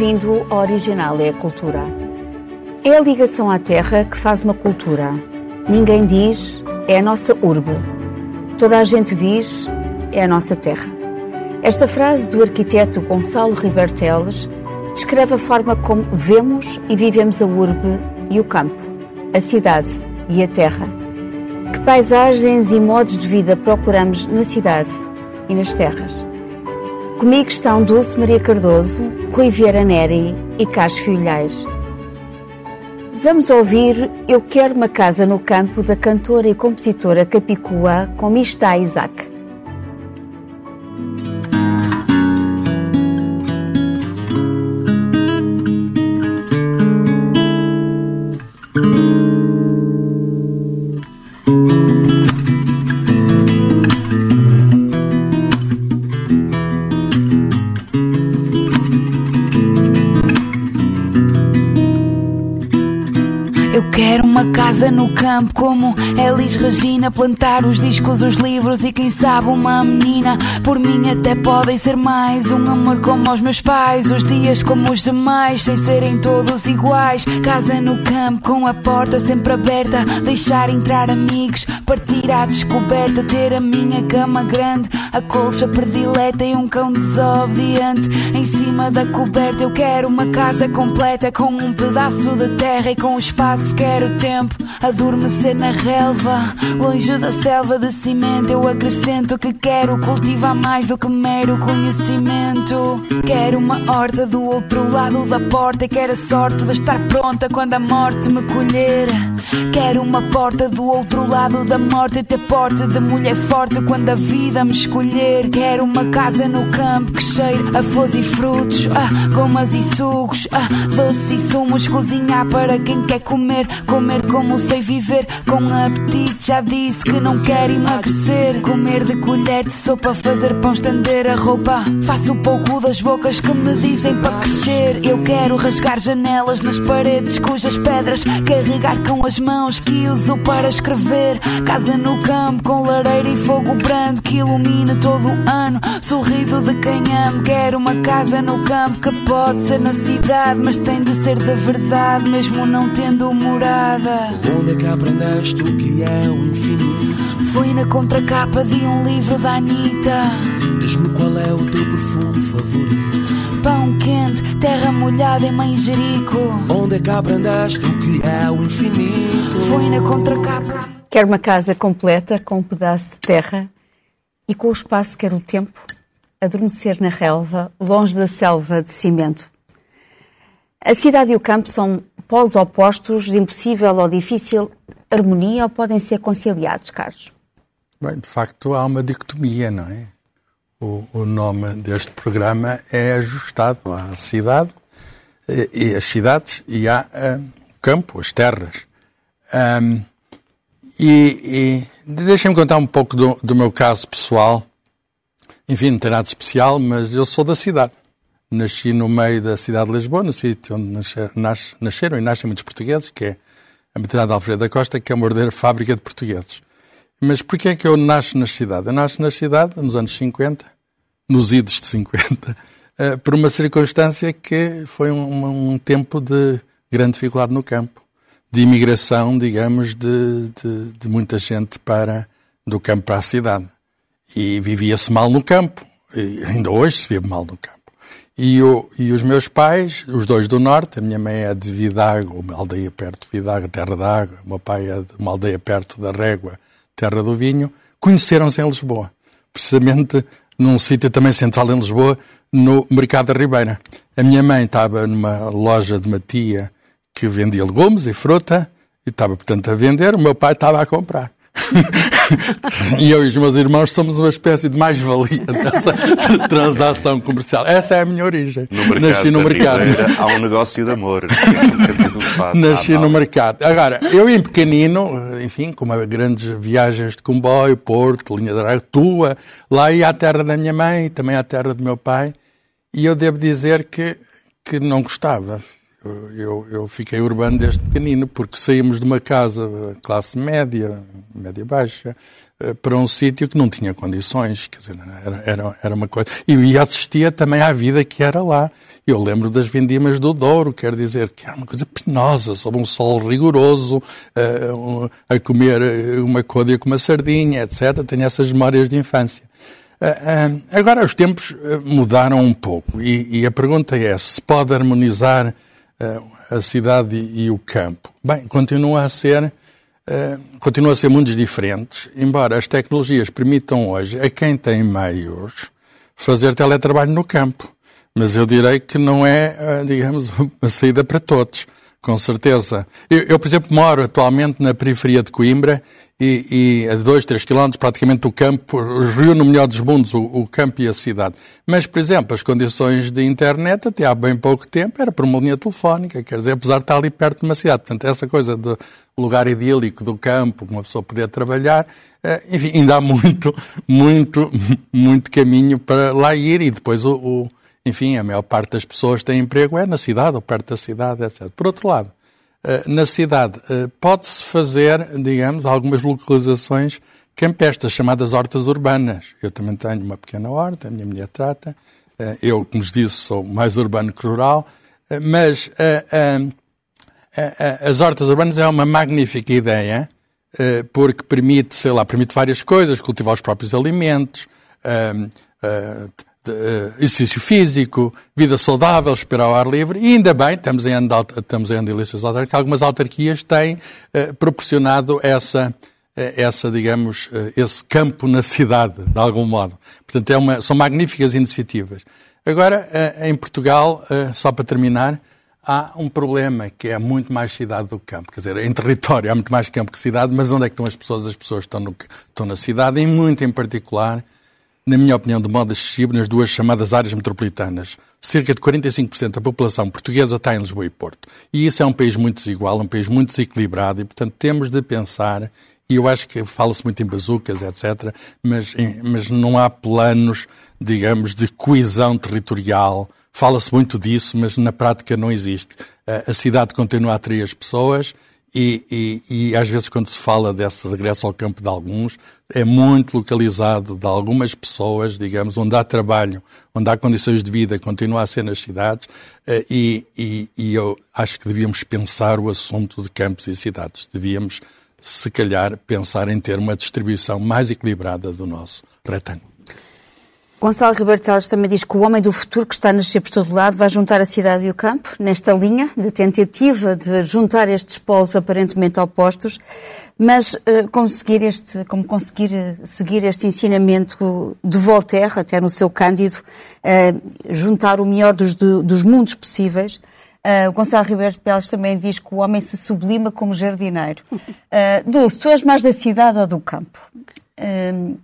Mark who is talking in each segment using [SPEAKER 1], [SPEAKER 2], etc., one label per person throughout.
[SPEAKER 1] Bem-vindo ao Original é a Cultura. É a ligação à terra que faz uma cultura. Ninguém diz, é a nossa urbe. Toda a gente diz, é a nossa terra. Esta frase do arquiteto Gonçalo Ribeiro descreve a forma como vemos e vivemos a urbe e o campo, a cidade e a terra. Que paisagens e modos de vida procuramos na cidade e nas terras. Comigo estão Dulce Maria Cardoso, Rui Vieira Neri e Carlos Filhais. Vamos ouvir Eu Quero Uma Casa no Campo da cantora e compositora capicua com quiero Isaac.
[SPEAKER 2] casa no campo como Elis Regina Plantar os discos, os livros e quem sabe uma menina. Por mim até podem ser mais Um amor como os meus pais. Os dias como os demais Sem serem todos iguais. Casa no campo com a porta sempre aberta. Deixar entrar amigos Partir à descoberta. Ter a minha cama grande A colcha predileta e um cão desobediente Em cima da coberta eu quero uma casa completa Com um pedaço de terra e com espaço quero tempo Adormecer na relva, longe da selva de cimento. Eu acrescento que quero cultivar mais do que mero conhecimento. Quero uma horta do outro lado da porta e quero a sorte de estar pronta quando a morte me colher. Quero uma porta do outro lado da morte e ter porte de mulher forte quando a vida me escolher. Quero uma casa no campo que cheire a flores e frutos, ah, gomas e sucos, ah, doces e sumos. Cozinhar para quem quer comer, comer como sei viver com apetite. Já disse que não quero emagrecer. Comer de colher de sopa, fazer pão, estender a roupa. Faço pouco das bocas que me dizem para crescer. Quero rasgar janelas nas paredes cujas pedras carregar com as mãos que uso para escrever. Casa no campo com lareira e fogo brando que ilumina todo o ano. Sorriso de quem amo. Quero uma casa no campo que pode ser na cidade, mas tem de ser de verdade, mesmo não tendo morada.
[SPEAKER 3] Onde é que aprendeste o que é o infinito?
[SPEAKER 2] Fui na contracapa de um livro da Anitta.
[SPEAKER 3] Diz-me qual é o teu perfume favorito.
[SPEAKER 2] Quente, terra molhada em manjerico.
[SPEAKER 3] Onde é que aprendeste o que é o infinito?
[SPEAKER 2] Fui na contracapa.
[SPEAKER 1] Quero uma casa completa com um pedaço de terra e com o espaço quero o tempo, adormecer na relva, longe da selva de cimento. A cidade e o campo são polos opostos de impossível ou difícil harmonia ou podem ser conciliados, Carlos?
[SPEAKER 4] Bem, de facto há uma dicotomia, não é? O, o nome deste programa é ajustado à cidade e, as cidades e há uh, o campo, as terras. Um, e, e deixem-me contar um pouco do, do meu caso pessoal. Enfim, não tem nada de especial, mas eu sou da cidade. Nasci no meio da cidade de Lisboa, no sítio onde nascer, nas, nasceram e nascem muitos portugueses, que é a maternidade Alfredo da Costa, que é uma verdadeira fábrica de portugueses. Mas porquê é que eu nasço na cidade? Eu nasço na cidade nos anos 50, nos idos de 50, eh, por uma circunstância que foi um, um tempo de grande dificuldade no campo, de imigração, digamos, de, de, de muita gente para do campo para a cidade. E vivia-se mal no campo, e ainda hoje se vive mal no campo. E, o, e os meus pais, os dois do norte, a minha mãe é de Vidago, uma aldeia perto de Vidago, terra da água, o meu pai é de uma aldeia perto da Régua, terra do vinho, conheceram-se em Lisboa. Precisamente num sítio também central em Lisboa, no Mercado da Ribeira. A minha mãe estava numa loja de uma tia que vendia legumes e fruta, e estava, portanto, a vender, o meu pai estava a comprar. e eu e os meus irmãos somos uma espécie de mais-valia dessa transação comercial. Essa é a minha origem.
[SPEAKER 5] No mercado Nasci no mercado. Ribeira, há um negócio de amor.
[SPEAKER 4] Nasci no mercado. Agora, eu em pequenino, enfim, com grandes viagens de comboio, Porto, linha de Arago, Tua, lá ia à terra da minha mãe, também à terra do meu pai, e eu devo dizer que, que não gostava eu, eu, fiquei urbano desde pequenino, porque saímos de uma casa classe média, média baixa, eh, para um sítio que não tinha condições, quer dizer, era, era, era uma coisa. E assistia também à vida que era lá. Eu lembro das vindimas do Douro, quer dizer que era uma coisa penosa, sob um sol rigoroso, uh, a comer uma côdea com uma sardinha, etc. Tenho essas memórias de infância. Agora os tempos mudaram um pouco e, a pergunta é se pode harmonizar a cidade e, o campo. Bem, continua a ser continua a ser mundos diferentes, embora as tecnologias permitam hoje a quem tem meios fazer teletrabalho no campo. Mas eu direi que não é, eh, digamos, uma saída para todos, com certeza. Eu, eu por exemplo, moro atualmente na periferia de Coimbra e, e a 2, 3 quilómetros praticamente do campo, reúne o melhor dos mundos, o, o, campo e a cidade. Mas, por exemplo, as condições de internet até há bem pouco tempo era por uma linha telefónica, quer dizer, apesar de estar ali perto de uma cidade. Portanto, essa coisa do lugar idílico do campo, uma pessoa poder trabalhar, eh, enfim, ainda há muito, muito, muito caminho para lá ir e depois o, o enfim, a maior parte das pessoas tem emprego é na cidade ou perto da cidade, etc. Por outro lado, na cidade eh, pode-se fazer, digamos, algumas localizações campestres, chamadas hortas urbanas. Eu também tenho uma pequena horta, a minha mulher trata. Eh, eu, como vos disse, sou mais urbano que rural, mas as hortas urbanas é uma magnífica ideia, porque permite, sei lá, permite várias coisas, cultivar os próprios alimentos, exercício físico, vida saudável, esperar ao ar livre, e ainda bem, estamos em ano de, estamos em ano de eleições autárquicas, algumas autarquias têm uh, proporcionado essa, uh, essa, digamos, esse campo na cidade, de algum modo. Portanto, é uma, são magníficas iniciativas. Agora, em Portugal, só para terminar, há um problema que é muito mais cidade do que campo. Quer dizer, em território há muito mais campo que cidade, mas onde é que estão as pessoas? As pessoas estão, no, estão na cidade, e muito em particular na minha opinião, de modo excessivo nas duas chamadas áreas metropolitanas. Cerca de 45% da população portuguesa está em Lisboa e Porto. E isso é um país muito desigual, um país muito desequilibrado e, portanto, temos de pensar, e eu acho que fala-se muito em bazucas, etc., mas, mas não há planos, digamos, de coesão territorial. Fala-se muito disso, mas na prática não existe. A cidade continua a atrair as pessoas, e, e, e, às vezes quando se fala desse regresso ao campo de alguns, é muito localizado de algumas pessoas, digamos, onde há trabalho, onde há condições de vida, continua a ser nas cidades, eh, e, e eu acho que devíamos pensar o assunto de campos e cidades. Devíamos, se calhar, pensar em ter uma distribuição mais equilibrada do nosso retângulo.
[SPEAKER 1] Gonçalo Ribeiro Teles também diz que o homem do futuro que está a nascer por todo lado vai juntar a cidade e o campo, nesta linha de tentativa de juntar estes polos aparentemente opostos, mas uh, conseguir este, como conseguir uh, seguir este ensinamento de Voltaire, até no seu Cândido, uh, juntar o melhor dos, dos mundos possíveis. Uh, Gonçalo Ribeiro Teles também diz que o homem se sublima como jardineiro. Uh, Dulce, tu és mais da cidade ou do campo? Uh,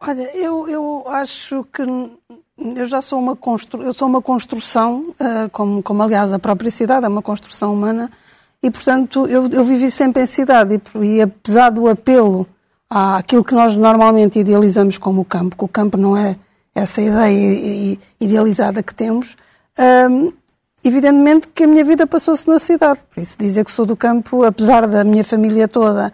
[SPEAKER 6] Olha, eu, eu acho que eu já sou uma, constru... eu sou uma construção, uh, como, como aliás a própria cidade é uma construção humana, e portanto eu, eu vivi sempre em cidade, e, e apesar do apelo àquilo que nós normalmente idealizamos como o campo, que o campo não é essa ideia idealizada que temos, um, evidentemente que a minha vida passou-se na cidade. Por isso dizer que sou do campo, apesar da minha família toda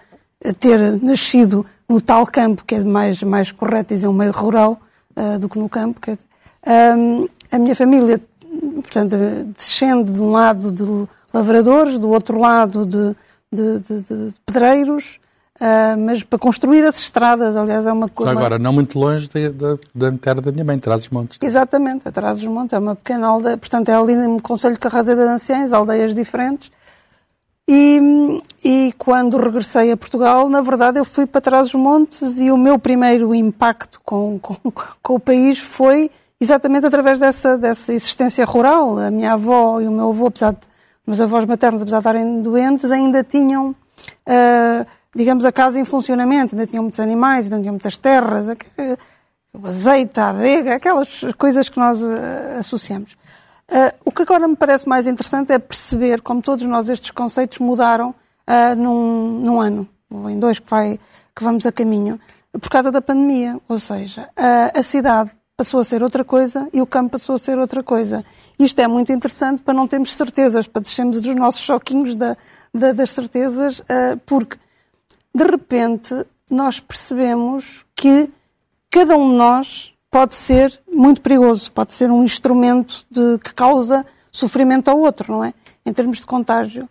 [SPEAKER 6] ter nascido no tal campo, que é mais, mais correto dizer um meio rural uh, do que no campo. Que, um, a minha família, portanto, descende de um lado de lavradores, do outro lado de, de, de, de pedreiros, uh, mas para construir as estradas, aliás, é uma coisa...
[SPEAKER 4] Agora, não muito longe da terra da minha mãe, Trás-os-Montes.
[SPEAKER 6] Exatamente, a Trás-os-Montes é uma pequena aldeia, portanto, é ali no Conselho de Carrazeira de Anciães, aldeias diferentes, e, e, quando regressei a Portugal, na verdade, eu fui para trás dos montes e o meu primeiro impacto com, com, com o país foi exatamente através dessa, dessa existência rural. A minha avó e o meu avô, apesar de meus avós maternos, apesar de estarem doentes, ainda tinham, uh, digamos, a casa em funcionamento, ainda tinham muitos animais, ainda tinham muitas terras, o azeite, a adega, aquelas coisas que nós uh, associamos. Uh, o que agora me parece mais interessante é perceber como todos nós estes conceitos mudaram uh, num, num, ano, ou em dois que, vai, que vamos a caminho, por causa da pandemia. Ou seja, uh, a cidade passou a ser outra coisa e o campo passou a ser outra coisa. Isto é muito interessante para não termos certezas, para deixarmos dos nossos choquinhos da, da, das certezas, porque de repente nós percebemos que cada um de nós pode ser muito perigoso, pode ser um instrumento de, que causa sofrimento ao outro, não é? Em termos de contágio.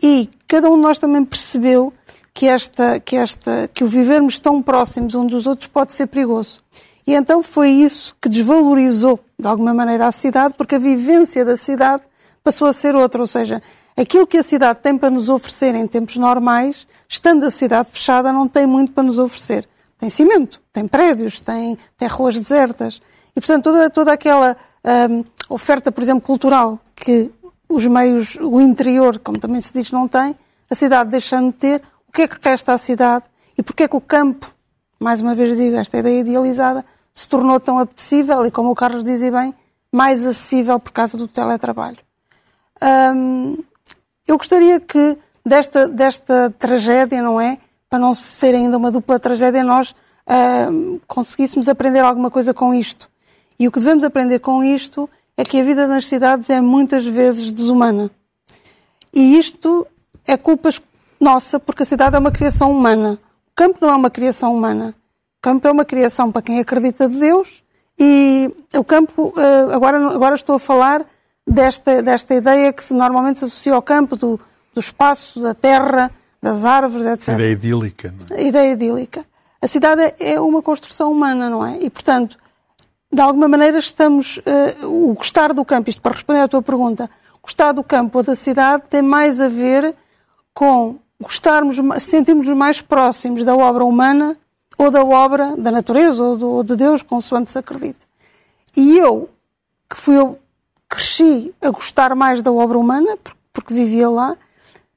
[SPEAKER 6] E cada um de nós também percebeu que, esta, que, esta, que o vivermos tão próximos uns dos outros pode ser perigoso. E então foi isso que desvalorizou, de alguma maneira, a cidade, porque a vivência da cidade passou a ser outra. Ou seja, aquilo que a cidade tem para nos oferecer em tempos normais, estando a cidade fechada, não tem muito para nos oferecer. Tem cimento, tem prédios, tem, tem ruas desertas. E, portanto, toda, toda aquela hum, oferta, por exemplo, cultural que os meios, o interior, como também se diz, não tem, a cidade deixando de ter, o que é que resta à cidade e porquê é que o campo, mais uma vez digo, esta ideia idealizada, se tornou tão apetecível e, como o Carlos dizia bem, mais acessível por causa do teletrabalho. Hum, eu gostaria que desta, desta tragédia, não é? Para não ser ainda uma dupla tragédia, nós hum, conseguíssemos aprender alguma coisa com isto. E o que devemos aprender com isto é que a vida nas cidades é muitas vezes desumana. E isto é culpa nossa, porque a cidade é uma criação humana. O campo não é uma criação humana. O campo é uma criação para quem acredita de Deus e o campo, eh, agora, agora estou a falar desta, desta ideia que se normalmente se associa ao campo do, do espaço, da terra, das árvores, etc.
[SPEAKER 4] Ideia idílica. Não
[SPEAKER 6] é? Ideia idílica. A cidade é uma construção humana, não é? E, portanto, de alguma maneira estamos. Uh, o gostar do campo, isto para responder à tua pergunta, gostar do campo ou da cidade tem mais a ver com gostarmos, sentirmos mais próximos da obra humana ou da obra da natureza ou, do, ou de Deus, consoante se acredita. E eu, que fui eu, cresci a gostar mais da obra humana, porque vivia lá,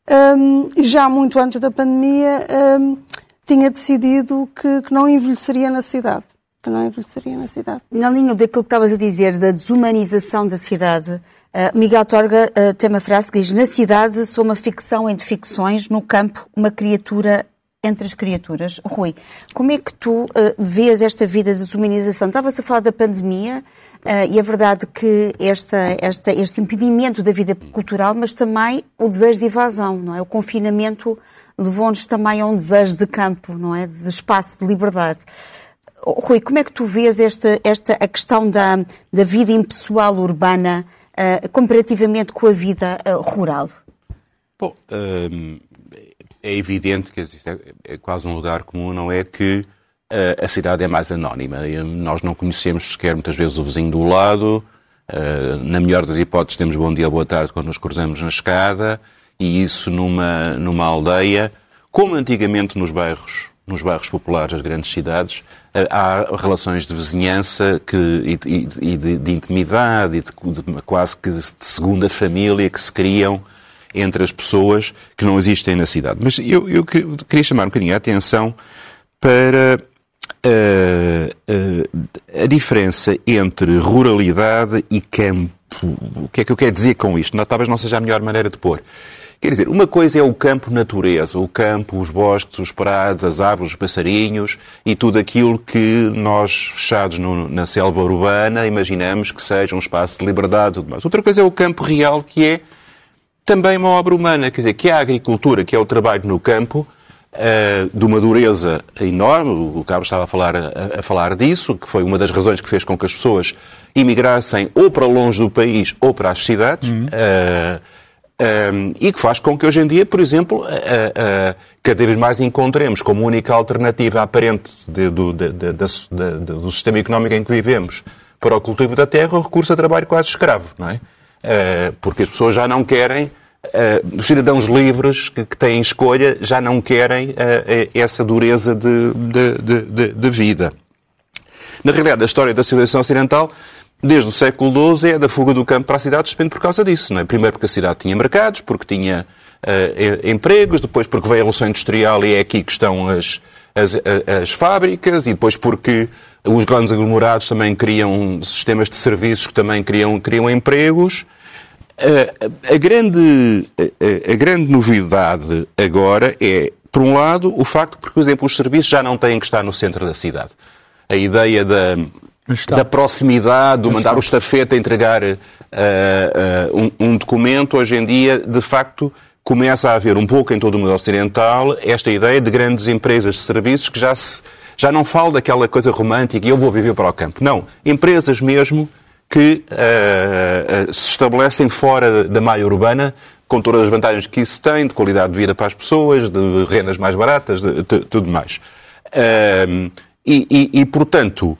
[SPEAKER 6] um, e já muito antes da pandemia um, tinha decidido que, que não envelheceria na cidade que não envelheceria na cidade.
[SPEAKER 1] Na linha daquilo que estavas a dizer, da desumanização da cidade, uh, Miguel Torga uh, tem uma frase que diz: Na cidade sou uma ficção entre ficções, no campo, uma criatura entre as criaturas. Rui, como é que tu uh, vês esta vida de desumanização? Estavas a falar da pandemia uh, e é verdade que esta, esta, este impedimento da vida cultural, mas também o desejo de evasão, não é? O confinamento levou-nos também a um desejo de campo, não é? De espaço, de liberdade. Rui, como é que tu vês esta, esta a questão da, da vida impessoal urbana uh, comparativamente com a vida uh, rural?
[SPEAKER 5] Bom, é evidente que é, é, quase um lugar comum, não é que a cidade é mais anónima. Nós não conhecemos sequer muitas vezes o vizinho do lado. na melhor das hipóteses, temos bom dia, boa tarde quando nos cruzamos na escada. E isso numa, numa aldeia, como antigamente nos bairros, nos bairros populares das grandes cidades, há relações de vizinhança que, e, e de, de, intimidade e de, de, quase que de segunda família que se criam entre as pessoas que não existem na cidade. Mas eu, eu queria chamar um bocadinho a atenção para a diferença entre ruralidade e campo. O que é que eu quero dizer com isto? Talvez não seja a melhor maneira de pôr. Quer dizer, uma coisa é o campo natureza, o campo, os bosques, os prados, as árvores, os passarinhos e tudo aquilo que nós, fechados no, na selva urbana, imaginamos que seja um espaço de liberdade e tudo mais. Outra coisa é o campo real, que é também uma obra humana, quer dizer, que a agricultura, que é o trabalho no campo, uh, de uma dureza enorme, o Carlos estava a falar, a, a, falar disso, que foi uma das razões que fez com que as pessoas imigrassem ou para longe do país ou para as cidades. Uhum. Uh, um, e que faz com que hoje em dia, por exemplo, uh, uh, cada vez mais encontremos como única alternativa aparente de, do, de, de, do sistema económico em que vivemos para o cultivo da terra o recurso a trabalho quase escravo, não é? Uh, porque as pessoas já não querem, os cidadãos livres que, que, têm escolha já não querem essa dureza de, de, de vida. Na realidade, a história da civilização ocidental desde o século XII, é da fuga do campo para a cidade, depende por causa disso. Não é? Primeiro porque a cidade tinha mercados, porque tinha uh, empregos, depois porque veio a Revolução Industrial e é aqui que estão as, as, as fábricas, e depois porque os grandes aglomerados também criam sistemas de serviços que também criam, criam empregos. A, grande, a, a grande novidade agora é, por um lado, o facto de que, por exemplo, os serviços já não têm que estar no centro da cidade. A ideia da, da proximidade, do mandar o estafeta entregar uh, uh, um, um, documento, hoje em dia, de facto, começa a haver um pouco em todo o mundo ocidental esta ideia de grandes empresas de serviços que já se Já não falo daquela coisa romântica e eu vou viver para o campo. Não. Empresas mesmo que uh, uh, se estabelecem fora da malha urbana com todas as vantagens que isso tem, de qualidade de vida para as pessoas, de rendas mais baratas, de, de tudo mais. Uh, e, e, e, portanto,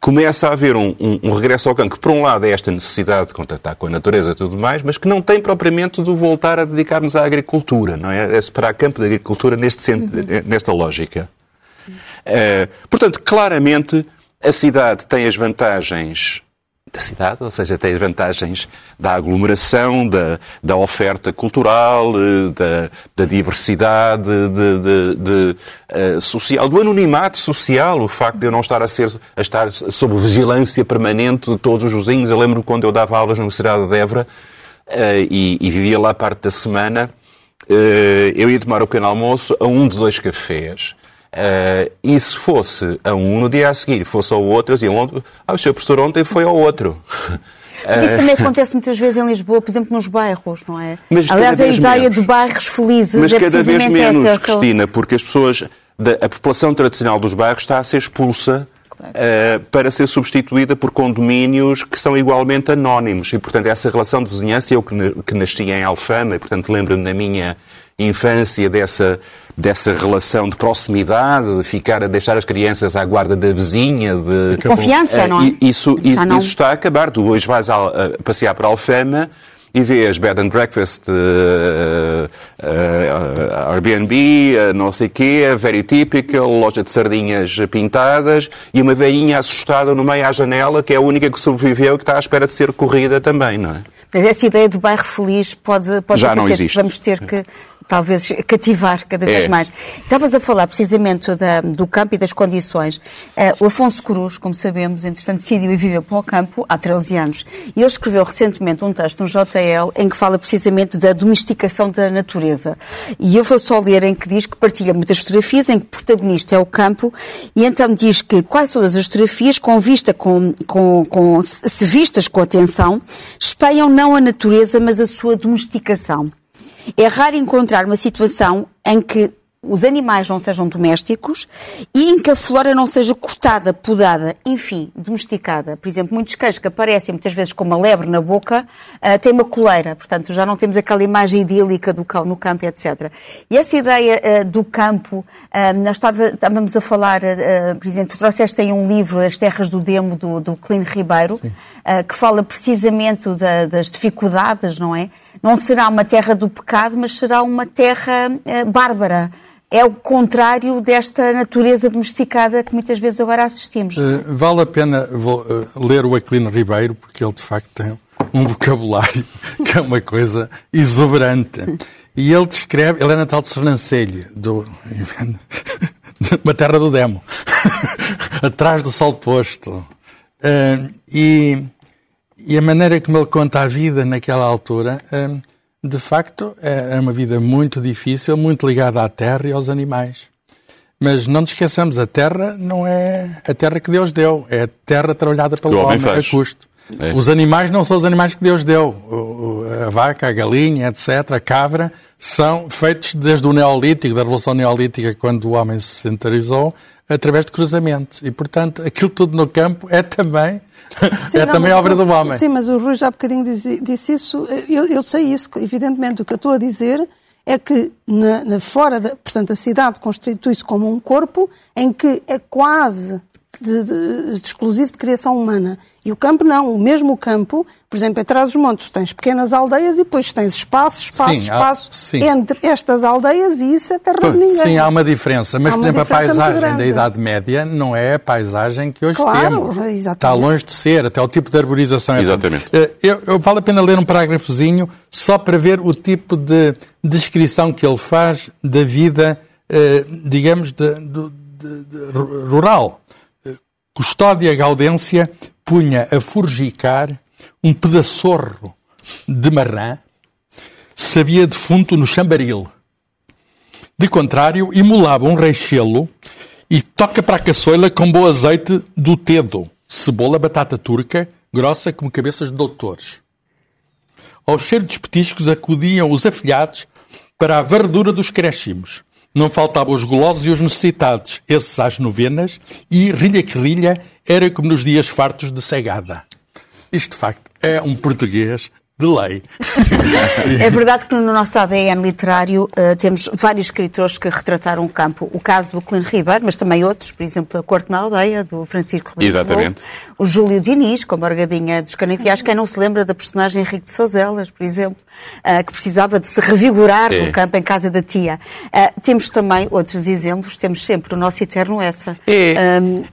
[SPEAKER 5] começa a haver um, um, um, regresso ao campo, que por um lado é esta necessidade de contactar com a natureza e tudo mais, mas que não tem propriamente de voltar a dedicar-nos à agricultura, não é? É separar campo da agricultura neste, uhum. nesta lógica. Uh, portanto, claramente, a cidade tem as vantagens da cidade, ou seja, tem as vantagens da aglomeração, da, da oferta cultural, eh, da, da diversidade de, de, de, uh, social, do anonimato social, o facto de eu não estar a, ser, a estar sob vigilância permanente de todos os vizinhos. Eu lembro quando eu dava aulas na Universidade de Évora uh, e, e, vivia lá parte da semana, uh, eu ia tomar o pequeno almoço a um de dois cafés. Uh, e se fosse a um no dia a seguir, fosse ao outro, eu dizia, ah, o seu professor ontem foi ao outro.
[SPEAKER 1] Isso também acontece muitas vezes em Lisboa, por exemplo, nos bairros, não é? Mas Aliás, a ideia menos. de bairros felizes
[SPEAKER 5] Mas
[SPEAKER 1] é
[SPEAKER 5] cada vez menos, essa. Cristina, porque as pessoas, a população tradicional dos bairros está a ser expulsa claro. uh, para ser substituída por condomínios que são igualmente anónimos. E, portanto, essa relação de vizinhança, eu que, que nasci em Alfama, e, portanto, lembro-me na minha infância dessa, dessa relação de proximidade, de ficar a deixar as crianças à guarda da vizinha, de,
[SPEAKER 1] de confiança, uh, não é?
[SPEAKER 5] Isso, isso, não... isso, está a acabar. Tu hoje vais a, a passear para Alfama e vês bed and breakfast, uh, uh, Airbnb, uh, não sei quê, very typical, loja de sardinhas pintadas e uma velhinha assustada no meio à janela, que é a única que sobreviveu e que está à espera de ser corrida também, não é?
[SPEAKER 1] Essa ideia do bairro feliz pode, pode
[SPEAKER 5] Já não existe.
[SPEAKER 1] Vamos ter que talvez cativar cada vez é. mais. Estavas a falar precisamente da, do campo e das condições. Uh, o Afonso Cruz, como sabemos, entretanto decidiu e viveu para o campo há 13 anos. E ele escreveu recentemente um texto no JL em que fala precisamente da domesticação da natureza. E eu vou só ler em que diz que partilha muitas fotografias em que o protagonista é o campo e então diz que quase todas as fotografias, com vista, com, com, com se vistas com atenção, espelham não a natureza, mas a sua domesticação. É raro encontrar uma situação em que os animais não sejam domésticos e em que a flora não seja cortada, podada, enfim, domesticada. Por exemplo, muitos cães que aparecem muitas vezes com uma lebre na boca uh, têm uma coleira, portanto já não temos aquela imagem idílica do cão no campo, etc. E essa ideia uh, do campo, uh, nós estava, estávamos a falar, uh, por exemplo, tu trouxeste aí um livro, As Terras do Demo, do, do Clino Ribeiro, que fala precisamente da, das dificuldades, não é? Não será uma terra do pecado, mas será uma terra uh, bárbara. É o contrário desta natureza domesticada que muitas vezes agora assistimos. Uh,
[SPEAKER 4] vale a pena vou, uh, ler o Aquilino Ribeiro, porque ele de facto tem um vocabulário que é uma coisa exuberante. E ele descreve, ele é natal de Sernancelho, do, uma terra do demo, atrás do sol posto. Uh, e e a maneira como ele conta a vida naquela altura, hum, de facto, é uma vida muito difícil, muito ligada à terra e aos animais. Mas não nos esqueçamos, a terra não é a terra que Deus deu, é a terra trabalhada pelo homem, homem a custo. É. Os animais não são os animais que Deus deu. a vaca, a galinha, etc., a cabra, são feitos desde o Neolítico, da Revolução Neolítica, quando o homem se sedentarizou, através de cruzamentos. E, portanto, aquilo tudo no campo é também Sim, é não, também obra do homem.
[SPEAKER 6] Sim, mas o Rui já há bocadinho disse, disse isso. Eu, eu, sei isso, evidentemente. O que eu estou a dizer é que na, na fora, da, portanto, a cidade constitui-se como um corpo em que é quase de, de, de, exclusivo de criação humana. E o campo não. O mesmo campo, por exemplo, atrás dos montes, tens pequenas aldeias e depois tens espaço, espaço, sim, espaço há, entre estas aldeias e isso é terra de ninguém.
[SPEAKER 4] Sim, há uma diferença. Mas, por exemplo, a paisagem da Idade Média não é a paisagem que hoje claro, temos. Exatamente. Está longe de ser, até o tipo de arborização.
[SPEAKER 5] É exatamente.
[SPEAKER 4] Eh, eu, eu, vale a pena ler um parágrafozinho só para ver o tipo de descrição que ele faz da vida, eh, digamos, de, de, de, rural Custódia Gaudência punha a forjicar um pedaçorro de marrã, sabia defunto no chambaril. De contrário, imolava um reixelo e toca para a caçoila com bom azeite do tedo, cebola, batata turca, grossa como cabeças de doutores. Ao cheiro dos petiscos acudiam os afilhados para a verdura dos créchimos, Não faltavam os golosos e os necessitados, esses às novenas, e rilha que rilha era como nos dias fartos de cegada. Isto, de facto, é um português de lei.
[SPEAKER 1] É verdade que no nosso ADN literário uh, temos vários escritores que retrataram o campo. O caso do Clino Ribeiro, mas também outros, por exemplo, a Corte na Aldeia, do Francisco Rodrigues
[SPEAKER 5] Exatamente.
[SPEAKER 1] O Júlio Diniz, com a Morgadinha dos Canaviais. Quem não se lembra da personagem Henrique de Souzelas, por exemplo, uh, que precisava de se revigorar
[SPEAKER 5] É.
[SPEAKER 1] no campo em casa da tia. Uh, temos também outros exemplos, temos sempre o nosso eterno essa.
[SPEAKER 5] É.
[SPEAKER 1] Um,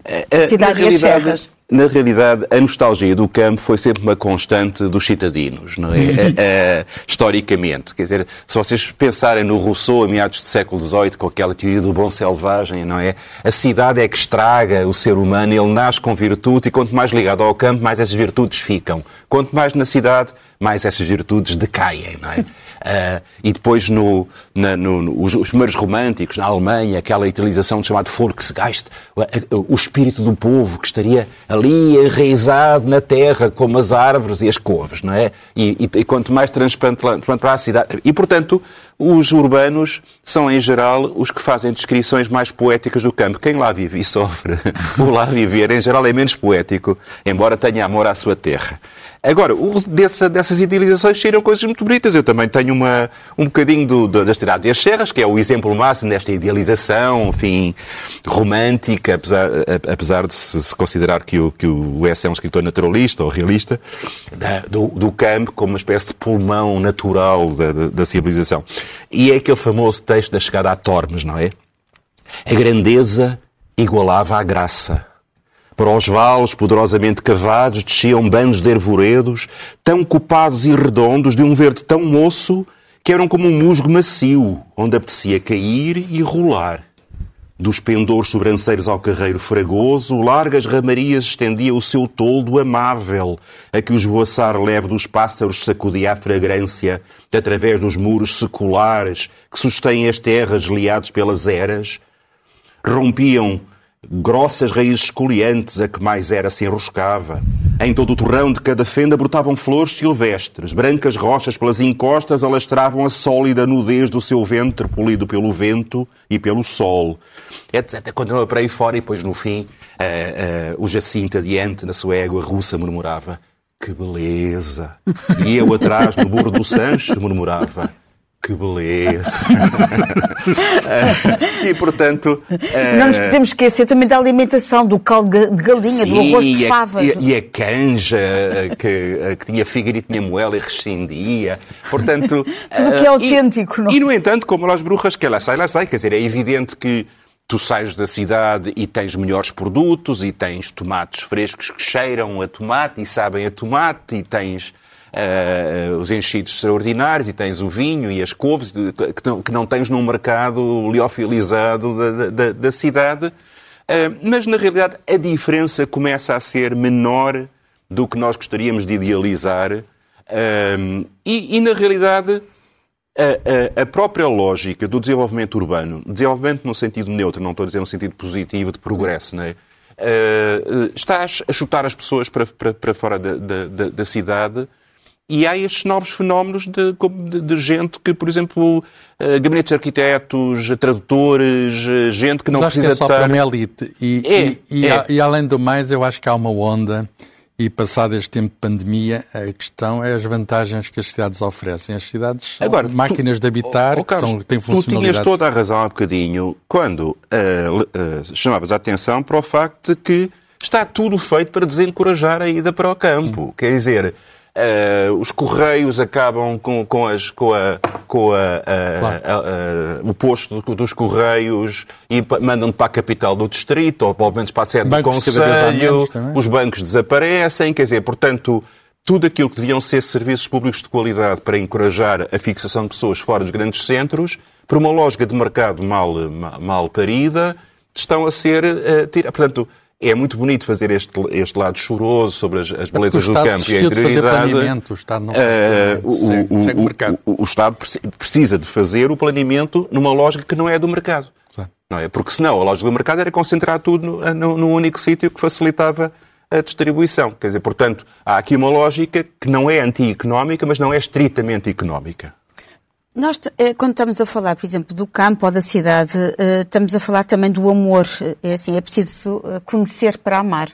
[SPEAKER 1] a cidade
[SPEAKER 5] na
[SPEAKER 1] as
[SPEAKER 5] realidade-
[SPEAKER 1] serras.
[SPEAKER 5] Na realidade, a nostalgia do campo foi sempre uma constante dos citadinos, não é? Eh, historicamente. Quer dizer, se vocês pensarem no Rousseau, a meados do século XVIII, com aquela teoria do bom selvagem, não é? A cidade é que estraga o ser humano, ele nasce com virtudes e quanto mais ligado ao campo, mais essas virtudes ficam. Quanto mais na cidade, mais essas virtudes decaem, não é? Ah, e depois, no, na- no- no- os, os primeiros românticos, na Alemanha, aquela italização de chamado Volksgeist, o, o- o espírito do povo que estaria ali enraizado na terra, como as árvores e as couves, não é? E, e- e quanto mais transplante para a cidade. E, portanto, os urbanos são, em geral, os que fazem descrições mais poéticas do campo. Quem lá vive e sofre, o lá viver, em geral, é menos poético, embora tenha amor à sua terra. Agora, dessa- dessas idealizações saíram coisas muito bonitas. Eu também tenho uma, um bocadinho do, da, da cidade das Serras, que é o exemplo máximo desta idealização, enfim, romântica, apesar, apesar de se considerar que o, que o S é um escritor naturalista ou realista, da- do, do campo como uma espécie de pulmão natural da, da- da civilização. E é aquele famoso texto da chegada a Tormes, não é? A grandeza igualava a graça. Para os vales poderosamente cavados desciam bandos de ervoredos, tão copados e redondos, de um verde tão moço, que eram como um musgo macio, onde apetecia cair e rolar. Dos pendores sobranceiros ao carreiro fragoso, largas ramarias estendia o seu toldo amável, a que o esvoaçar leve dos pássaros sacudia a fragrância, através dos muros seculares que sustêm as terras liados pelas eras, rompiam grossas raízes escoliantes, a que mais era se enroscava. Em todo o torrão de cada fenda brotavam flores silvestres, brancas rochas pelas encostas alastravam a sólida nudez do seu ventre polido pelo vento e pelo sol. Etc. Continua para aí fora e depois no fim eh, eh, o Jacinto adiante na sua égua russa murmurava que beleza. E eu atrás no burro do Sancho murmurava que beleza. E portanto. eh,
[SPEAKER 1] Não nos podemos esquecer também da alimentação, do caldo de galinha, do
[SPEAKER 5] Sim,
[SPEAKER 1] arroz de
[SPEAKER 5] a-
[SPEAKER 1] favas.
[SPEAKER 5] E, a- e a canja eh, que, eh, que tinha fígado e tinha moela e rescindia. Portanto.
[SPEAKER 1] Tudo o que é autêntico,
[SPEAKER 5] e,
[SPEAKER 1] não é?
[SPEAKER 5] E, no entanto, como las brujas, que ela sai, lá sai. Quer dizer, é evidente que tu sais da cidade e tens melhores produtos e tens tomates frescos que cheiram a tomate e sabem a tomate e tens. Eh, os enchidos extraordinários e tens o vinho e as couves de- que não, que não tens num mercado liofilizado da, da- da cidade. Uh, mas, na realidade, a diferença começa a ser menor do que nós gostaríamos de idealizar. Um, e, e, na realidade, a, a- a própria lógica do desenvolvimento urbano, desenvolvimento no sentido neutro, não estou a dizer no sentido positivo, de progresso, não é? Uh, uh, está a ch- a chutar as pessoas para, para, para fora da- da- da cidade e há estes novos fenómenos de, de- de gente que, por exemplo, uh, gabinetes de arquitetos, tradutores, uh, gente que não
[SPEAKER 4] Mas acho que
[SPEAKER 5] precisa
[SPEAKER 4] é só
[SPEAKER 5] estar...
[SPEAKER 4] para uma elite. E,
[SPEAKER 5] É,
[SPEAKER 4] e,
[SPEAKER 5] é.
[SPEAKER 4] a- e além do mais, eu acho que há uma onda, e passado este tempo de pandemia, a questão é as vantagens que as cidades oferecem. As cidades são
[SPEAKER 5] Agora, tu-
[SPEAKER 4] máquinas de habitar,
[SPEAKER 5] Oh, oh, Carlos,
[SPEAKER 4] que são, têm
[SPEAKER 5] Tu tinhas toda a razão há bocadinho quando le- ah, chamavas a atenção para o facto de que está tudo feito para desencorajar a ida para o campo. Quer dizer, ah, os correios acabam com, com, as, com, a, com a,
[SPEAKER 4] Claro.
[SPEAKER 5] a- o posto do- dos correios e mandam para a capital do distrito ou pelo menos para a sede
[SPEAKER 4] Bancos
[SPEAKER 5] do conselho. Os bancos desaparecem, quer dizer, portanto, tudo aquilo que deviam ser serviços públicos de qualidade para encorajar a fixação de pessoas fora dos grandes centros, por uma lógica de mercado mal, ma- mal parida, estão a ser uh. Portanto, é muito bonito fazer este, este lado choroso sobre as, as belezas do campo e a interioridade.
[SPEAKER 4] o Estado não faz, segue-
[SPEAKER 5] o,
[SPEAKER 4] segue o
[SPEAKER 5] o-
[SPEAKER 4] mercado.
[SPEAKER 5] o- o Estado preci- precisa de fazer o planeamento numa lógica que não é do mercado.
[SPEAKER 4] Claro.
[SPEAKER 5] Não é? Porque senão a lógica do mercado era concentrar tudo no único sítio que facilitava a distribuição. Quer dizer, portanto, há aqui uma lógica que não é anti-económica, mas não é estritamente económica.
[SPEAKER 1] Nós, eh, quando estamos a falar, por exemplo, do campo ou da cidade, eh, estamos a falar também do amor. É assim, é preciso eh, conhecer para amar.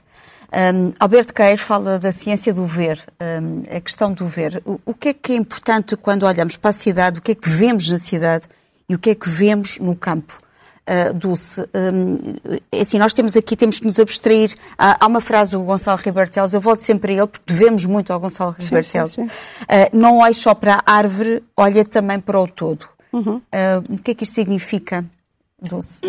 [SPEAKER 1] Um, Alberto Queiro fala da ciência do ver, um, a questão do ver. O, o, que é que é importante quando olhamos para a cidade, o que é que vemos na cidade e o que é que vemos no campo? Uh, Dulce, um, é assim, nós temos aqui, temos que nos abstrair. Há, há uma frase do Gonçalo Ribertelos, eu volto sempre a ele, porque devemos muito ao Gonçalo Ribertelos. Uh, não olhe só para a árvore, olha também para o todo. Uhum. Uh, o que é que isto significa, Dulce?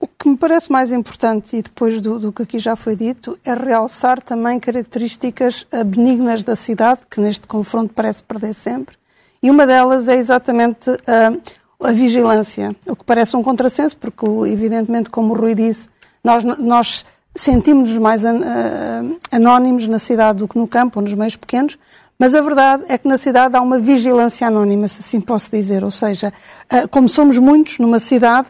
[SPEAKER 6] O que me parece mais importante, e depois do, do, que aqui já foi dito, é realçar também características benignas da cidade, que neste confronto parece perder sempre. E uma delas é exatamente a, vigilância, o que parece um contrassenso, porque, evidentemente, como o Rui disse, nós, nós sentimos-nos mais uh, anónimos na cidade do que no campo ou nos meios pequenos, mas a verdade é que na cidade há uma vigilância anónima, se assim posso dizer. Ou seja, uh, como somos muitos numa cidade,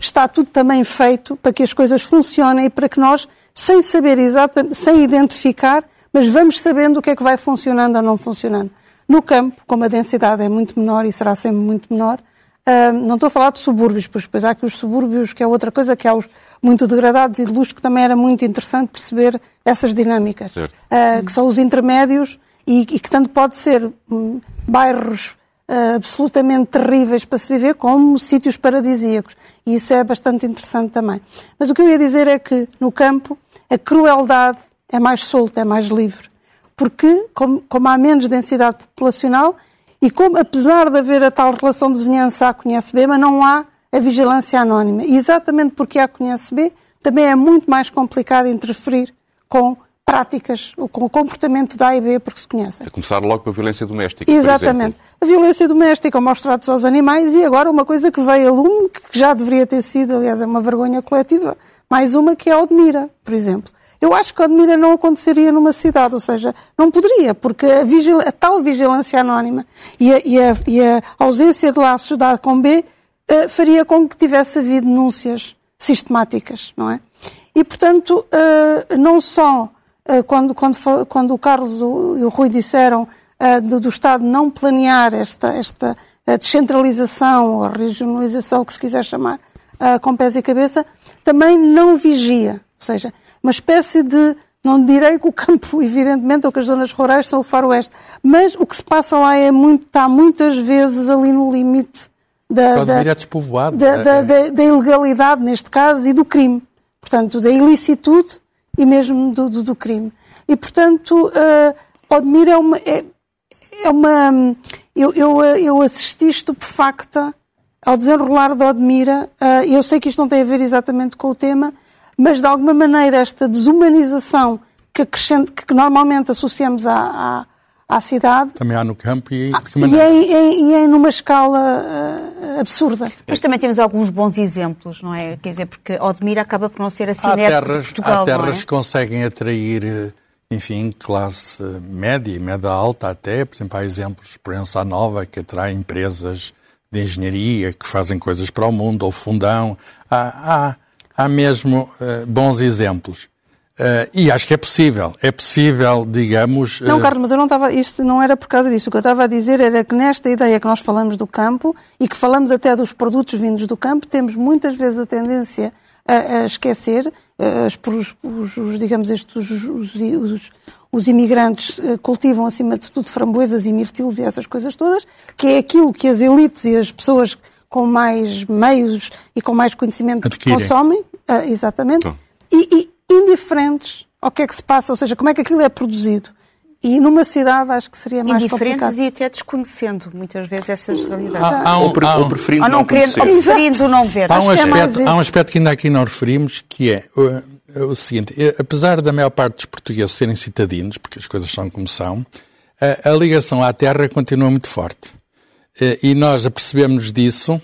[SPEAKER 6] está tudo também feito para que as coisas funcionem e para que nós, sem saber exatamente, sem identificar, mas vamos sabendo o que é que vai funcionando ou não funcionando. No campo, como a densidade é muito menor e será sempre muito menor, uh, não estou a falar de subúrbios, pois depois há aqui os subúrbios, que é outra coisa, que há os muito degradados e de luz, que também era muito interessante perceber essas dinâmicas, uh, que são os intermédios e, e que tanto pode ser um, bairros uh, absolutamente terríveis para se viver, como sítios paradisíacos. E isso é bastante interessante também. Mas o que eu ia dizer é que, no campo, a crueldade é mais solta, é mais livre. Porque, como, como há menos densidade populacional, e como, apesar de haver a tal relação de vizinhança A conhece B, mas não há a vigilância anónima. E exatamente porque A conhece B, também é muito mais complicado interferir com práticas, com o comportamento da A e B, porque se conhecem.
[SPEAKER 5] A começar logo com a violência doméstica.
[SPEAKER 6] Exatamente. A violência doméstica, maus tratos aos animais e agora uma coisa que veio a lume, que já deveria ter sido, aliás, é uma vergonha coletiva, mais uma que é a Odmira, por exemplo. Eu acho que a Odmira não aconteceria numa cidade, ou seja, não poderia, porque a, vigil... a tal vigilância anónima e a, e, a, e a, ausência de laços da A com B uh, faria com que tivesse havido denúncias sistemáticas, não é? E, portanto, uh, não só eh, quando, quando, quando o Carlos e o Rui disseram uh, do, do, Estado não planear esta, esta descentralização ou regionalização, o que se quiser chamar, uh, com pés e cabeça, também não vigia. Ou seja, uma espécie de. Não direi que o campo, evidentemente, ou que as zonas rurais são o faroeste, mas o que se passa lá é muito, está muitas vezes ali no limite da, da,
[SPEAKER 4] da,
[SPEAKER 6] da, da, da ilegalidade, neste caso, e do crime. Portanto, da ilicitude e mesmo do, do, do crime. E, portanto, uh, Odmir é uma. É, é uma eu, eu, eu assisti estupefacta ao desenrolar de Odmira. Uh, eu sei que isto não tem a ver exatamente com o tema, mas de alguma maneira esta desumanização que, que normalmente associamos à, à à cidade.
[SPEAKER 4] Também há no campo e
[SPEAKER 6] de que maneira? E é, é, é numa escala uh, absurda.
[SPEAKER 1] Mas também temos alguns bons exemplos, não é? Quer dizer, porque Odmira acaba por não ser a cinética de Portugal,
[SPEAKER 4] Há terras
[SPEAKER 1] é?
[SPEAKER 4] que conseguem atrair, eh, enfim, classe média e média alta até. Por exemplo, há exemplos, por exemplo, Nova, que atrai empresas de engenharia que fazem coisas para o mundo, ou Fundão. Há, há, há mesmo uh, bons exemplos. Uh, e acho que é possível, é possível, digamos.
[SPEAKER 6] Não, uh... Carlos, mas eu não estava. Isto não era por causa disso. O que eu estava a dizer era que nesta ideia que nós falamos do campo e que falamos até dos produtos vindos do campo, temos muitas vezes a tendência a, a esquecer, os, os, os, digamos, estes, os, os, os imigrantes cultivam acima de tudo framboesas e mirtilos e essas coisas todas, que é aquilo que as elites e as pessoas com mais meios e com mais conhecimento Adquirem. consomem, exatamente. Então. E, e, indiferentes ao que é que se passa, ou seja, como é que aquilo é produzido. E numa cidade acho que seria mais
[SPEAKER 1] Indiferentes
[SPEAKER 6] complicado.
[SPEAKER 1] e até desconhecendo muitas vezes essas realidades.
[SPEAKER 5] Há, há um, ou,
[SPEAKER 1] ou
[SPEAKER 5] preferindo
[SPEAKER 1] ou não,
[SPEAKER 5] não
[SPEAKER 1] querendo, ou preferindo não ver.
[SPEAKER 4] Há um, é aspecto, é há um aspecto que ainda aqui não referimos, que é o, o seguinte, eh, apesar da maior parte dos portugueses serem citadinos, porque as coisas são como são, a, a ligação à terra continua muito forte. Eh, e nós apercebemos disso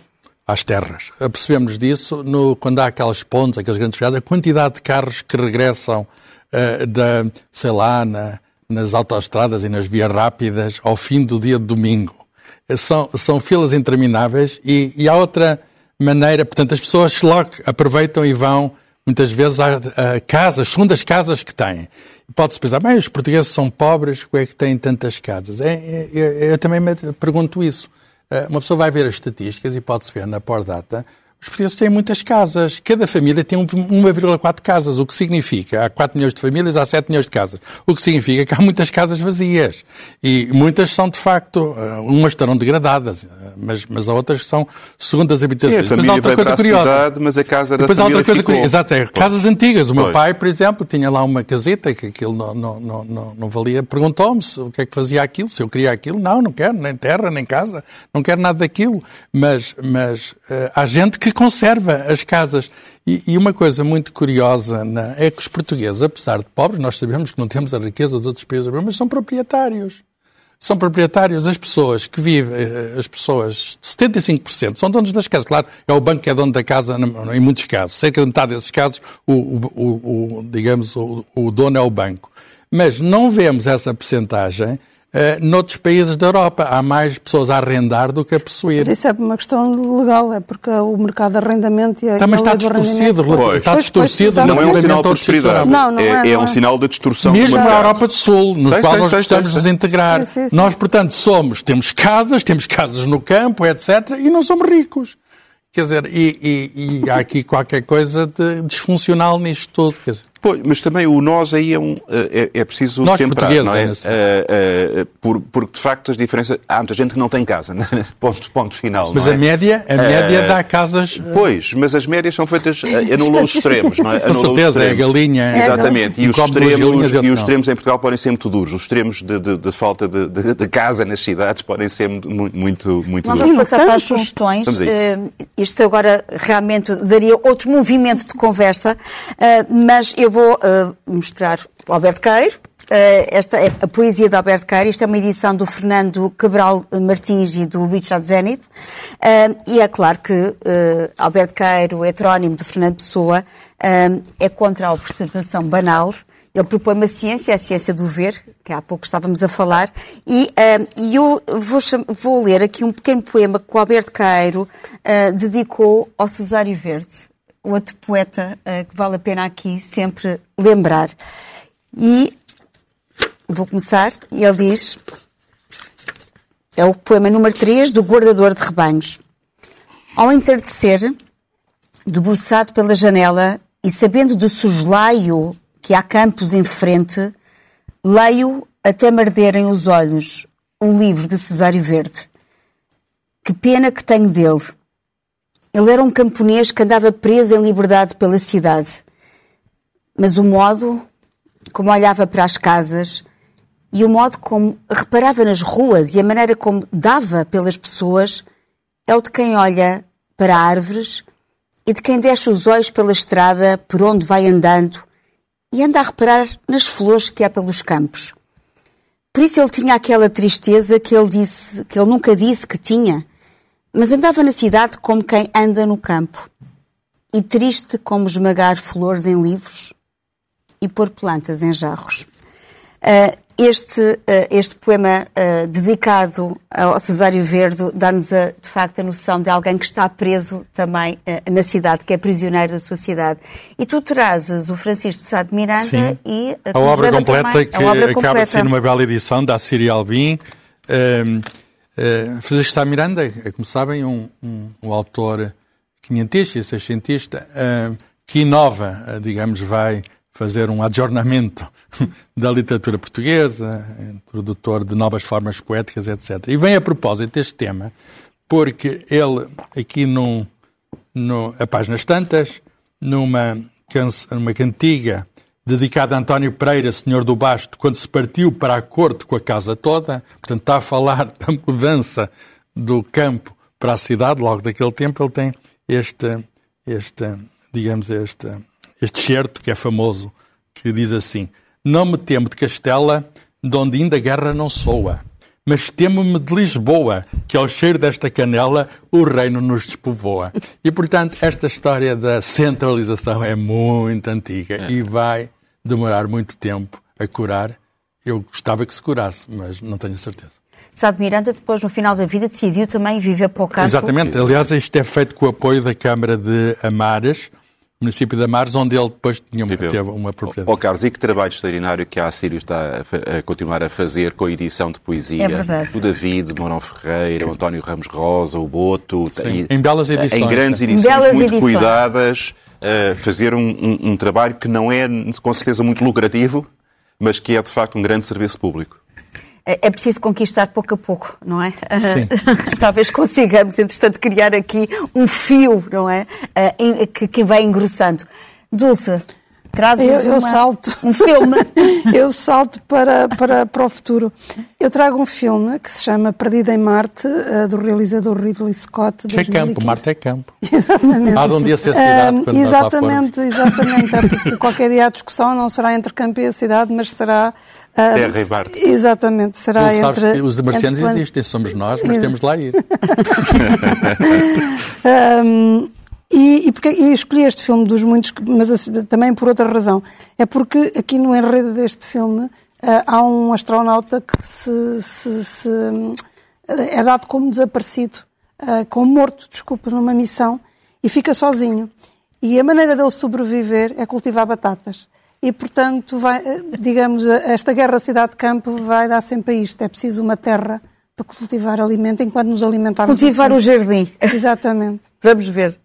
[SPEAKER 4] às terras. Percebemos disso no, quando há aquelas pontes, aqueles grandes viagens, a quantidade de carros que regressam uh, da, sei lá, na, nas autoestradas e nas vias rápidas ao fim do dia de domingo. Eh, são, são filas intermináveis e, e há outra maneira, portanto, as pessoas logo aproveitam e vão muitas vezes a, casas, segundas casas que têm. Pode-se pensar, bem, os portugueses são pobres, como é que têm tantas casas? É, é, é, eu também me pergunto isso. Eh, uma pessoa vai ver as estatísticas e pode-se ver na Pordata, os portugueses têm muitas casas. Cada família tem um- 1,4 casas, o que significa, há 4 milhões de famílias, há 7 milhões de casas. O que significa que há muitas casas vazias. E muitas são, de facto, eh, umas estarão degradadas, eh, mas, mas há outras que são segundas
[SPEAKER 5] Sim, a
[SPEAKER 4] habitações. mas há outra coisa curiosa.
[SPEAKER 5] cidade, mas a casa da
[SPEAKER 4] Depois há outra coisa curiosa. Exato, é casas antigas. O meu
[SPEAKER 5] Pois.
[SPEAKER 4] pai, por exemplo, tinha lá uma caseta que aquilo não, não, não, não, não valia. Perguntou-me o que é que fazia aquilo, se eu queria aquilo. Não, não quero, nem terra, nem casa, não quero nada daquilo. Mas, mas eh, há gente que conserva as casas. E, e uma coisa muito curiosa na- é que os portugueses, apesar de pobres, nós sabemos que não temos a riqueza dos outros países, mas são proprietários são proprietários as pessoas que vivem, eh, as pessoas, 75% são donos das casas. Claro, é o banco que é dono da casa em muitos casos. Cerca de metade desses casos, o- o- o, digamos, o, o dono é o banco. Mas não vemos essa percentagem eh, noutros países da Europa. Há mais pessoas a arrendar do que a possuir.
[SPEAKER 6] Mas isso é uma questão legal, é porque o mercado de arrendamento e a,
[SPEAKER 4] Também está
[SPEAKER 6] do
[SPEAKER 4] distorcido,
[SPEAKER 5] Pois.
[SPEAKER 4] está
[SPEAKER 6] Pois, pois,
[SPEAKER 4] distorcido.
[SPEAKER 6] exato.
[SPEAKER 5] Não é um sinal de prosperidade.
[SPEAKER 6] Não, não
[SPEAKER 5] é,
[SPEAKER 6] é,
[SPEAKER 5] é um
[SPEAKER 6] é.
[SPEAKER 5] sinal da distorção
[SPEAKER 4] Mesmo
[SPEAKER 5] do
[SPEAKER 4] na. Europa do Sul, no
[SPEAKER 5] Sei,
[SPEAKER 4] qual
[SPEAKER 5] sei,
[SPEAKER 4] nós
[SPEAKER 5] sei,
[SPEAKER 4] gostamos
[SPEAKER 5] sei,
[SPEAKER 4] de nos
[SPEAKER 5] sei.
[SPEAKER 4] integrar.
[SPEAKER 6] Sim, sim, sim.
[SPEAKER 4] Nós, portanto, somos, temos casas, temos casas no campo, etc., e não somos ricos. Quer dizer, e, e- e há aqui qualquer coisa de disfuncional nisto tudo. Quer dizer,
[SPEAKER 5] Pois, mas também o nós aí é, um, é, é preciso
[SPEAKER 4] Nós
[SPEAKER 5] temperar, não é?
[SPEAKER 4] é
[SPEAKER 5] Eh, eh, por- porque, de facto, as diferenças... Há muita gente que não tem casa, né? ponto, ponto final,
[SPEAKER 4] mas
[SPEAKER 5] não é?
[SPEAKER 4] a média, a média
[SPEAKER 5] Eh,
[SPEAKER 4] dá casas. eh,
[SPEAKER 5] Pois, mas as médias são feitas, eh, anulam os extremos, não é?
[SPEAKER 4] Com certeza, é a
[SPEAKER 5] extremos.
[SPEAKER 4] galinha.
[SPEAKER 5] Exatamente,
[SPEAKER 4] Um
[SPEAKER 5] e os, extremos,
[SPEAKER 4] galinhas e
[SPEAKER 5] os extremos em Portugal podem ser muito duros. Os extremos de, de- de falta de, de- de casa nas cidades podem ser muito, muito, muito
[SPEAKER 1] Nós
[SPEAKER 5] duros.
[SPEAKER 1] vamos passar para as sugestões.
[SPEAKER 5] A.
[SPEAKER 1] Eh, Isto agora realmente daria outro movimento de conversa, eh, mas eu vou eh, mostrar o Alberto Queiro. Eh, Esta é a poesia de Alberto Queiro. Isto é uma edição do Fernando Cabral Martins e do Richard Zenit. Eh, E é claro que Alberto Queiro, heterónimo de Fernando Pessoa, é contra a observação banal. Ele propõe uma ciência, a ciência do ver, que há pouco estávamos a falar, e, e eu vou, vou ler aqui um pequeno poema que o Alberto Caeiro eh, dedicou ao Cesário Verde, outro poeta eh, que vale a pena aqui sempre lembrar. E vou começar, ele diz, é o poema número 3 do Guardador de Rebanhos. Ao entardecer, debruçado pela janela e sabendo do soslaio que há campos em frente, leio até me arderem os olhos um livro de Cesário Verde. Que pena que tenho dele. Ele era um camponês que andava preso em liberdade pela cidade. Mas o modo como olhava para as casas e o modo como reparava nas ruas e a maneira como dava pelas pessoas é o de quem olha para árvores e de quem deixa os olhos pela estrada por onde vai andando e anda a reparar nas flores que há pelos campos. Por isso ele tinha aquela tristeza que ele disse, que ele nunca disse que tinha, mas andava na cidade como quem anda no campo. E triste como esmagar flores em livros e pôr plantas em jarros. Ah, este, ah, este poema ah, dedicado ao Cesário Verde dá-nos, a, de facto, a noção de alguém que está preso também na cidade, que é prisioneiro da sua cidade. E tu trazes o Francisco de Sá de Miranda
[SPEAKER 4] Sim.
[SPEAKER 1] e
[SPEAKER 4] a obra
[SPEAKER 1] Rivera
[SPEAKER 4] completa
[SPEAKER 1] também.
[SPEAKER 4] que
[SPEAKER 1] a obra
[SPEAKER 4] acaba de
[SPEAKER 1] completa.
[SPEAKER 4] ser numa bela edição da Síria Albin. Um, uh, Francisco Sá Miranda, é, como sabem, um, um, um autor quinhentista e seiscentista um, que inova, uh, digamos, vai fazer um adjornamento da literatura portuguesa, introdutor de novas formas poéticas, etc. E vem a propósito deste tema, porque ele, aqui num, no, a páginas tantas, numa, canse- numa cantiga dedicada a António Pereira, senhor do Basto, quando se partiu para a corte com a casa toda, portanto está a falar da mudança do campo para a cidade, logo daquele tempo ele tem este, este digamos, este, este certo que é famoso, que diz assim, não me temo de Castela, de onde ainda a guerra não soa, mas temo-me de Lisboa, que ao cheiro desta canela o reino nos despovoa. E, portanto, esta história da centralização é muito antiga e vai demorar muito tempo a curar. Eu gostava que se curasse, mas não tenho certeza.
[SPEAKER 1] Sá de Miranda, depois, no final da vida, decidiu também viver para o campo.
[SPEAKER 4] Exatamente. Aliás, isto é feito com o apoio da Câmara de Amares, município de Amares, onde ele depois tinha uma, teve uma
[SPEAKER 5] Ó
[SPEAKER 4] propriedade.
[SPEAKER 5] Carlos, e que trabalho extraordinário que a Assírio está a, a continuar a fazer com a edição de poesia.
[SPEAKER 1] É verdade.
[SPEAKER 5] O David, o Mourão Ferreira, o António Ramos Rosa, o Boto.
[SPEAKER 4] Sim, em belas edições,
[SPEAKER 5] Em grandes edições,
[SPEAKER 1] Belas
[SPEAKER 5] muito
[SPEAKER 1] edições.
[SPEAKER 5] cuidadas. a fazer um, um- um trabalho que não é, com certeza, muito lucrativo, mas que é, de facto, um grande serviço público.
[SPEAKER 1] É é preciso conquistar pouco a pouco, não é?
[SPEAKER 4] Sim.
[SPEAKER 1] Talvez consigamos, entretanto, criar aqui um fio, não é? Que, que vai engrossando. Dulce, trazes
[SPEAKER 6] Eu, eu
[SPEAKER 1] uma-
[SPEAKER 6] salto.
[SPEAKER 1] um filme.
[SPEAKER 6] eu salto para, para, para o futuro. Eu trago um filme que se chama Perdida em Marte, eh, do realizador Ridley Scott. de
[SPEAKER 4] Que é campo,
[SPEAKER 6] 2015.
[SPEAKER 4] Marte é campo.
[SPEAKER 6] Exatamente.
[SPEAKER 4] Há de um dia ser cidade, quando lá formos.
[SPEAKER 6] exatamente, exatamente. É porque qualquer dia a discussão não será entre campo e a cidade, mas será. ahm,
[SPEAKER 5] Terra e Marte.
[SPEAKER 6] Exatamente, será
[SPEAKER 4] Tu sabes
[SPEAKER 6] entre.
[SPEAKER 4] que os marcianos
[SPEAKER 6] entre
[SPEAKER 4] existem, somos nós, mas temos de lá ir.
[SPEAKER 6] Um, e, e, porque, e escolhi este filme dos muitos, mas assim, também por outra razão. É porque aqui no enredo deste filme ah, há um astronauta que se, se- se, hum, é dado como desaparecido, ah, como morto, desculpa, numa missão, e fica sozinho. E a maneira dele sobreviver é cultivar batatas. E, portanto, vai, digamos, esta guerra cidade-campo vai dar sempre a isto. É preciso uma terra para cultivar alimento enquanto nos alimentarmos.
[SPEAKER 1] Cultivar o jardim.
[SPEAKER 6] Exatamente.
[SPEAKER 1] Vamos ver.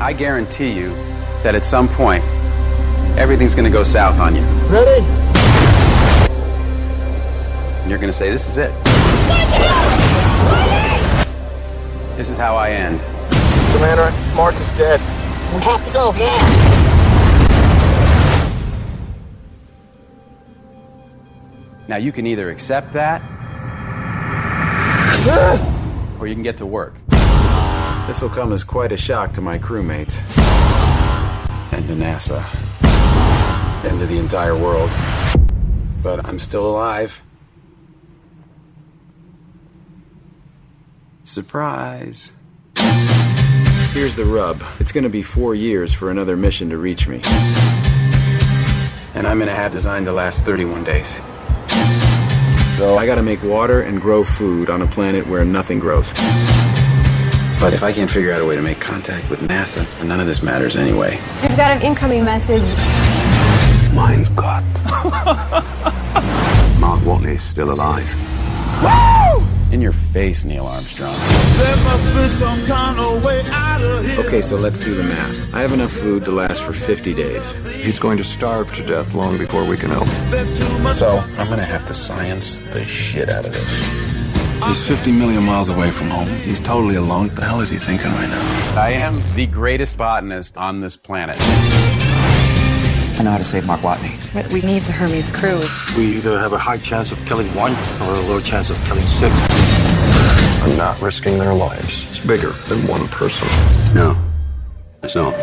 [SPEAKER 7] I guarantee you that at some point, everything's going to go south on you.
[SPEAKER 8] Ready?
[SPEAKER 7] And you're going to say, This is it. This is how I end.
[SPEAKER 8] Commander, Mark is dead. We have to go now.
[SPEAKER 7] Now, you can either accept that, or you can get to work. This will come as quite a shock to my crewmates, and to NASA, and to the entire world. But I'm still alive. Surprise. Here's the rub it's gonna be four years for another mission to reach me. And I'm in a hat designed to last 31 days. So I gotta make water and grow food on a planet where nothing grows. But if I can't figure out a way to make contact with NASA, none of this matters anyway.
[SPEAKER 9] We've got an incoming message.
[SPEAKER 10] Mein Gott. Mark Watney's still alive. Woo!
[SPEAKER 7] In your face, Neil Armstrong.
[SPEAKER 3] There must be some kind of way out of here.
[SPEAKER 7] Okay, so let's do the math. I have enough food to last for 50 days.
[SPEAKER 10] He's going to starve to death long before we can help.
[SPEAKER 3] There's.
[SPEAKER 7] So I'm gonna have to science the shit out of this.
[SPEAKER 10] He's 50 million miles away from home. He's totally alone. What the hell is he thinking right now?
[SPEAKER 7] I am the greatest botanist on this planet.
[SPEAKER 11] I know how to save Mark Watney.
[SPEAKER 9] But we need the Hermes crew.
[SPEAKER 10] We either have a high chance of killing one or a low chance of killing six. I'm not risking their lives. It's bigger than one person. No, it's not.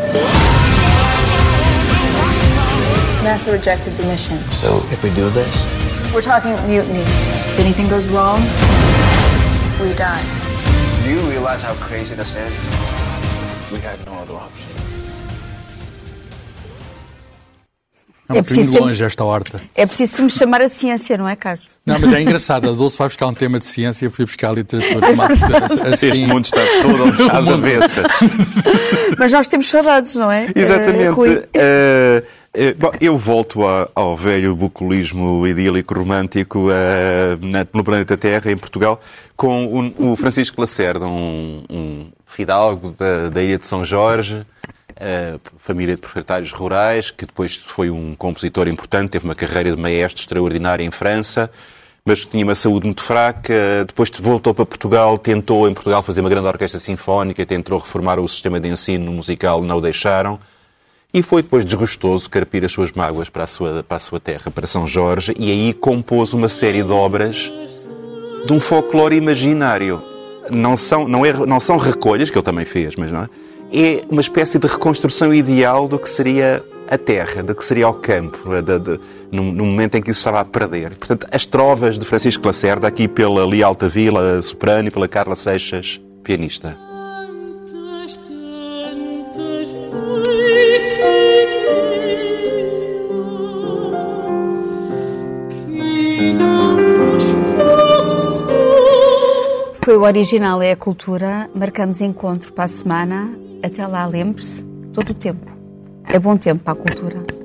[SPEAKER 9] NASA rejected the mission.
[SPEAKER 11] So if we do this,
[SPEAKER 9] We're talking mutiny. If anything goes wrong, we die.
[SPEAKER 10] Do you realize how crazy this is? We had no other option.
[SPEAKER 4] É um
[SPEAKER 1] É preciso sempre-
[SPEAKER 4] longe esta horta.
[SPEAKER 1] É preciso me chamar a ciência, não é, Carlos?
[SPEAKER 4] Não, mas é engraçado. A Dulce vai buscar um tema de ciência e eu fui buscar literatura. Uma- Assim,
[SPEAKER 5] Este mundo está todo às avessas.
[SPEAKER 1] Mas nós temos saudades, não é?
[SPEAKER 5] Exatamente.
[SPEAKER 1] Rui?
[SPEAKER 5] Eh, bom, eu volto ao velho bucolismo idílico romântico eh, no planeta Terra, em Portugal, com o, o Francisco Lacerda, um, um fidalgo da, da Ilha de São Jorge, eh, família de proprietários rurais, que depois foi um compositor importante, teve uma carreira de maestro extraordinária em França, mas que tinha uma saúde muito fraca. Depois voltou para Portugal, tentou em Portugal fazer uma grande orquestra sinfónica, tentou reformar o sistema de ensino musical, não o deixaram. E foi depois desgostoso carpir as suas mágoas para a sua, para a sua terra, para São Jorge, e aí compôs uma série de obras de um folclore imaginário. Não são, não, é, não são recolhas, que ele também fez, mas não é? É uma espécie de reconstrução ideal do que seria a terra, do que seria o campo, de, de, no, no momento em que isso estava a perder. Portanto, as trovas de Francisco Lacerda, aqui pela Lia Altavila, soprano, e pela Carla Seixas, pianista.
[SPEAKER 1] O Original é a Cultura. Marcamos encontro para a semana. Até lá, lembre-se, todo o tempo. É bom tempo para a cultura.